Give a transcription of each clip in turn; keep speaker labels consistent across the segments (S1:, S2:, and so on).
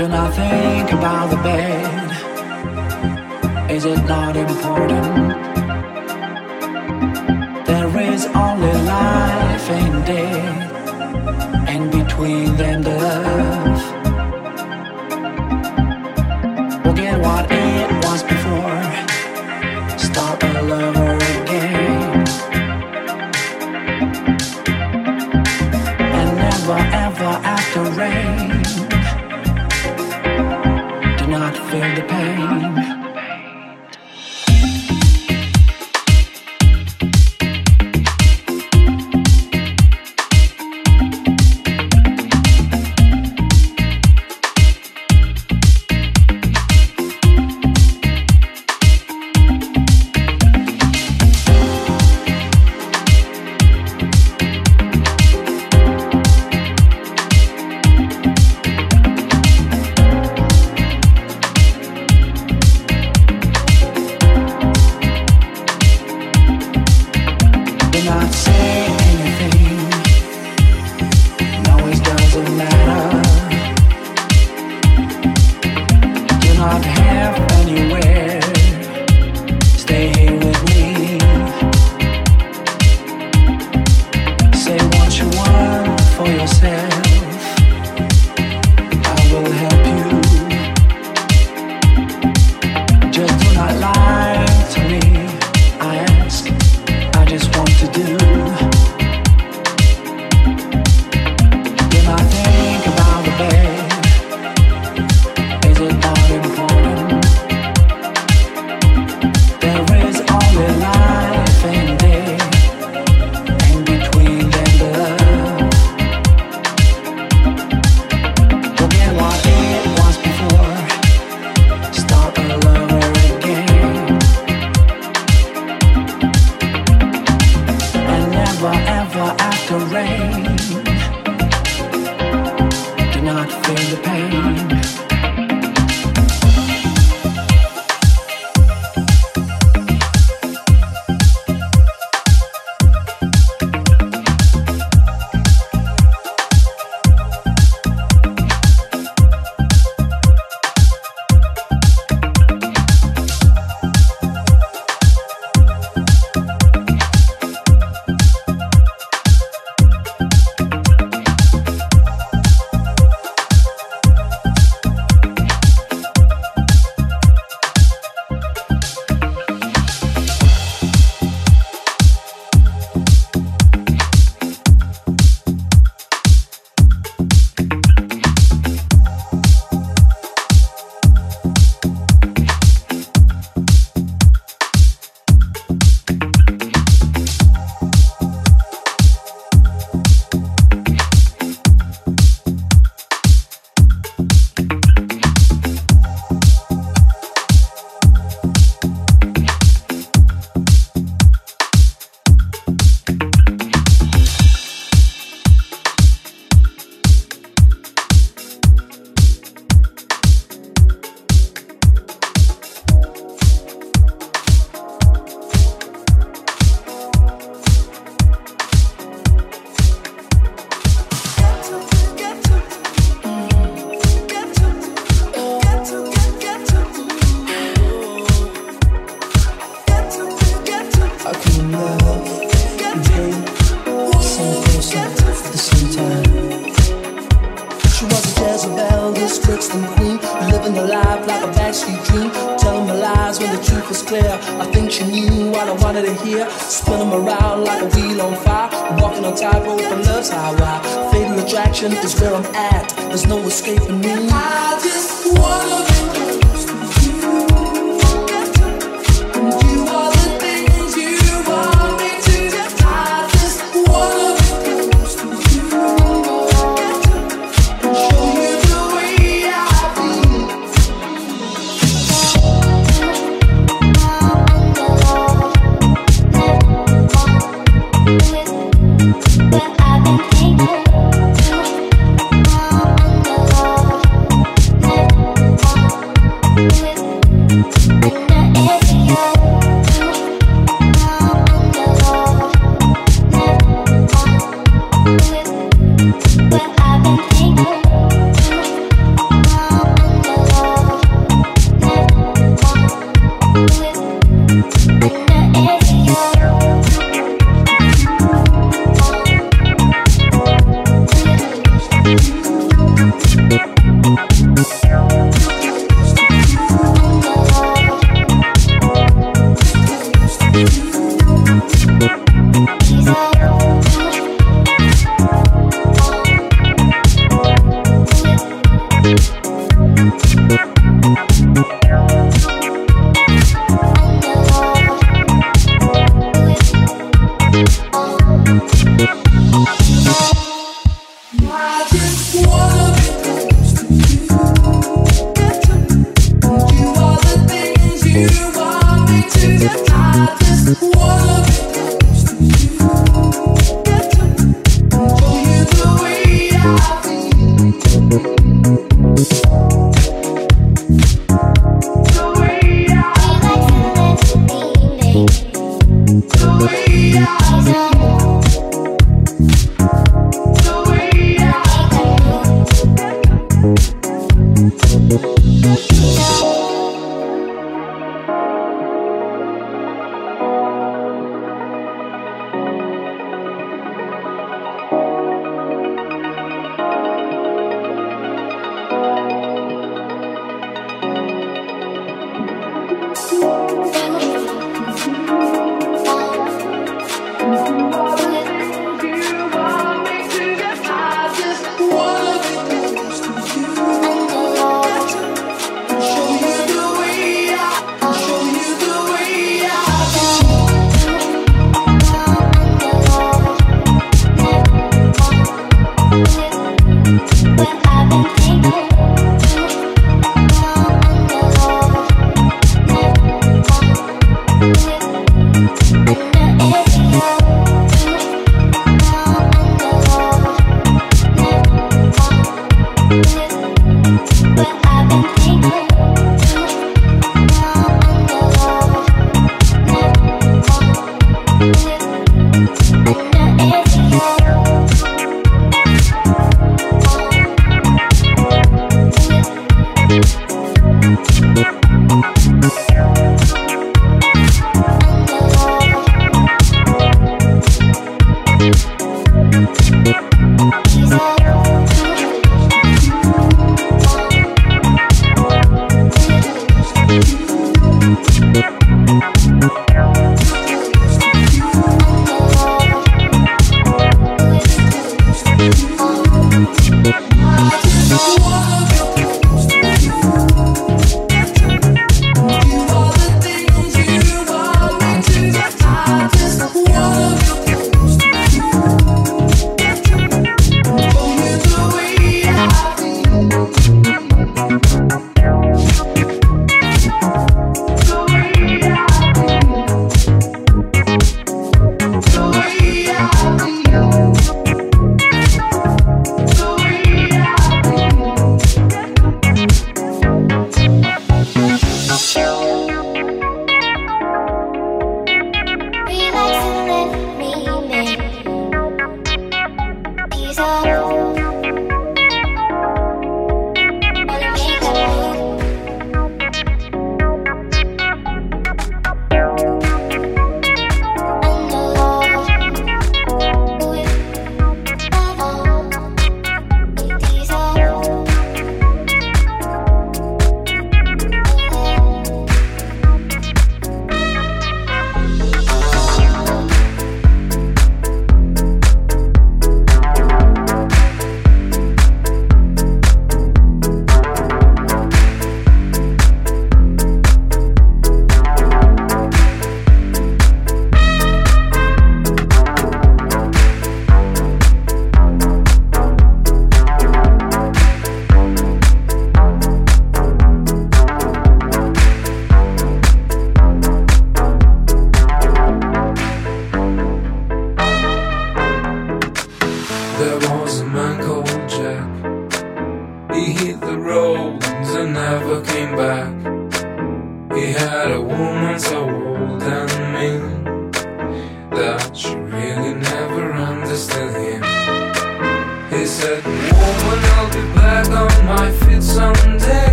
S1: Do
S2: not think about the bed? Is it not important?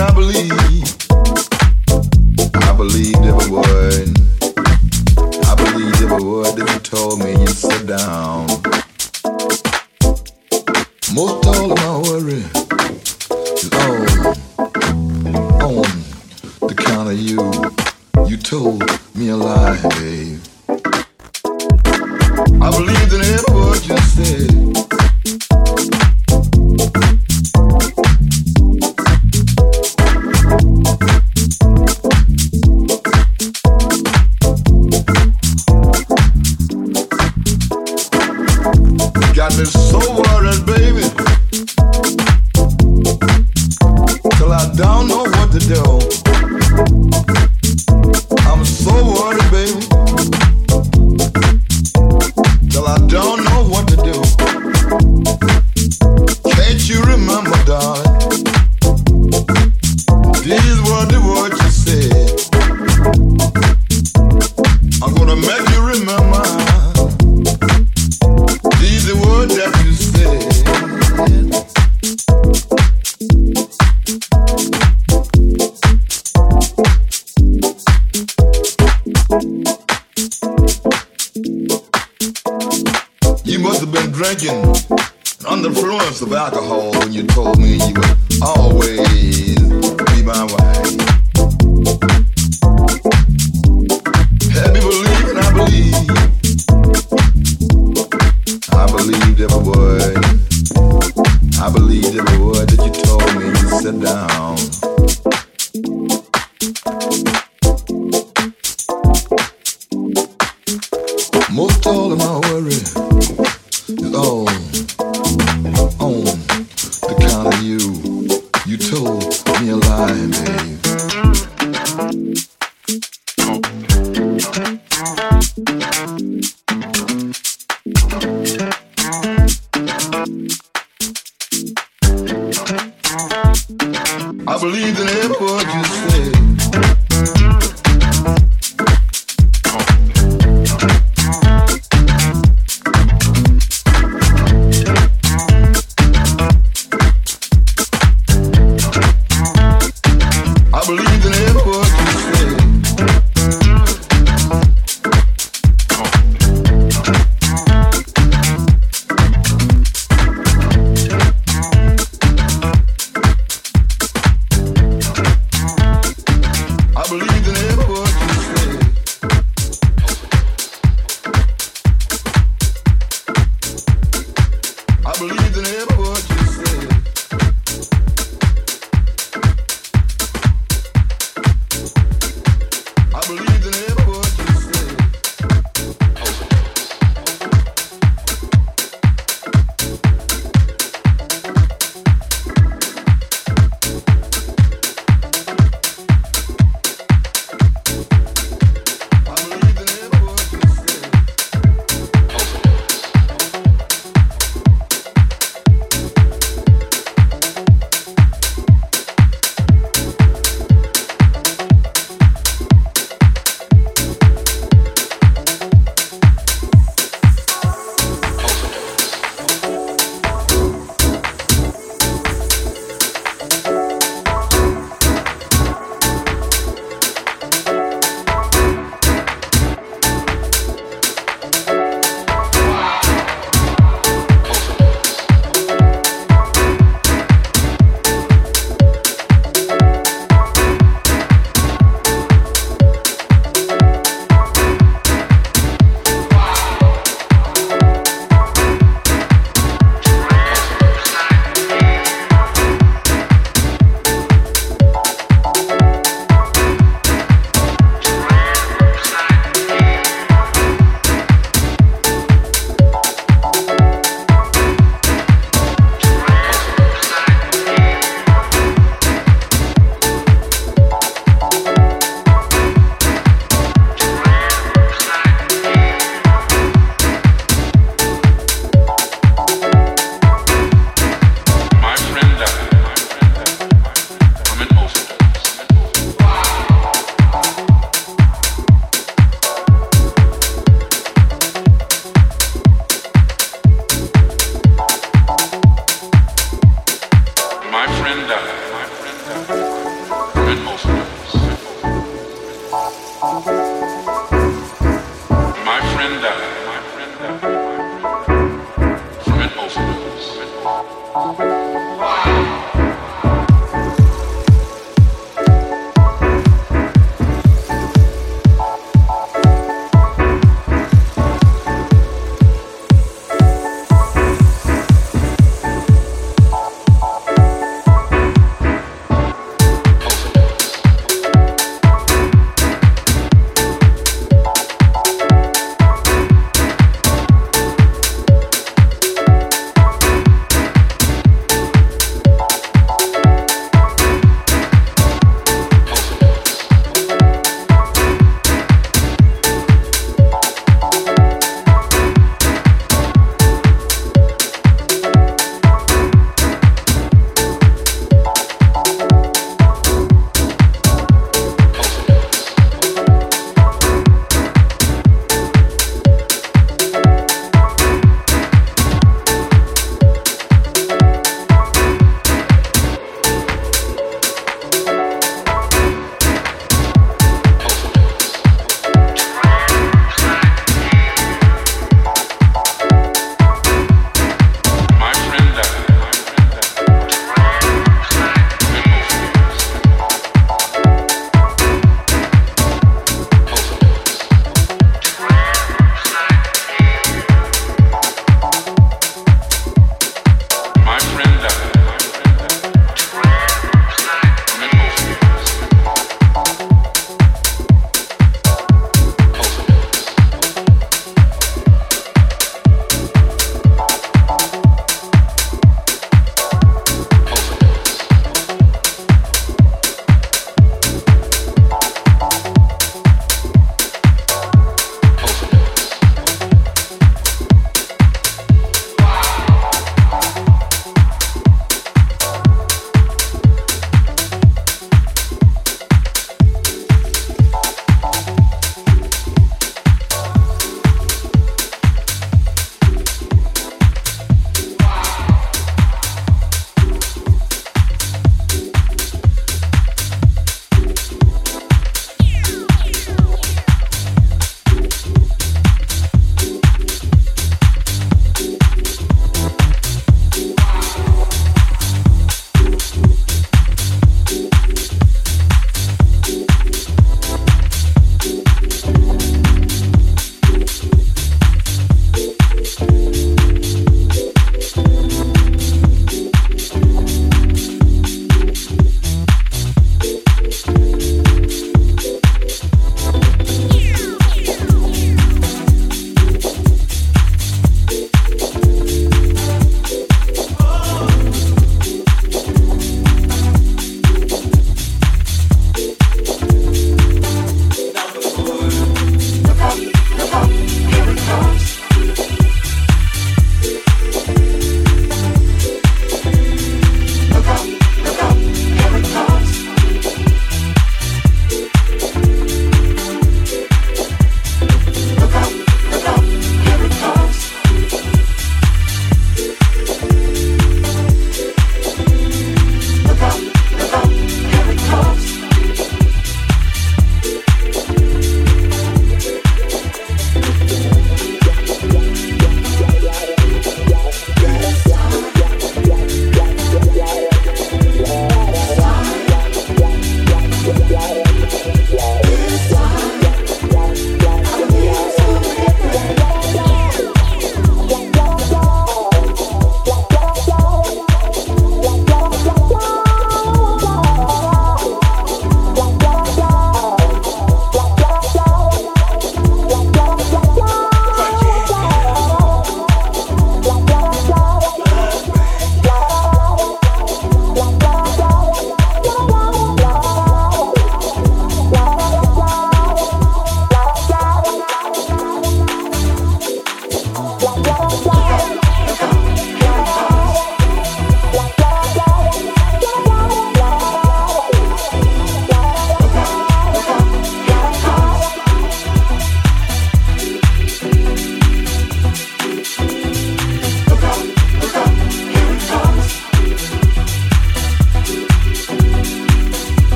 S2: I
S3: believe.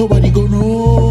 S4: Everybody could know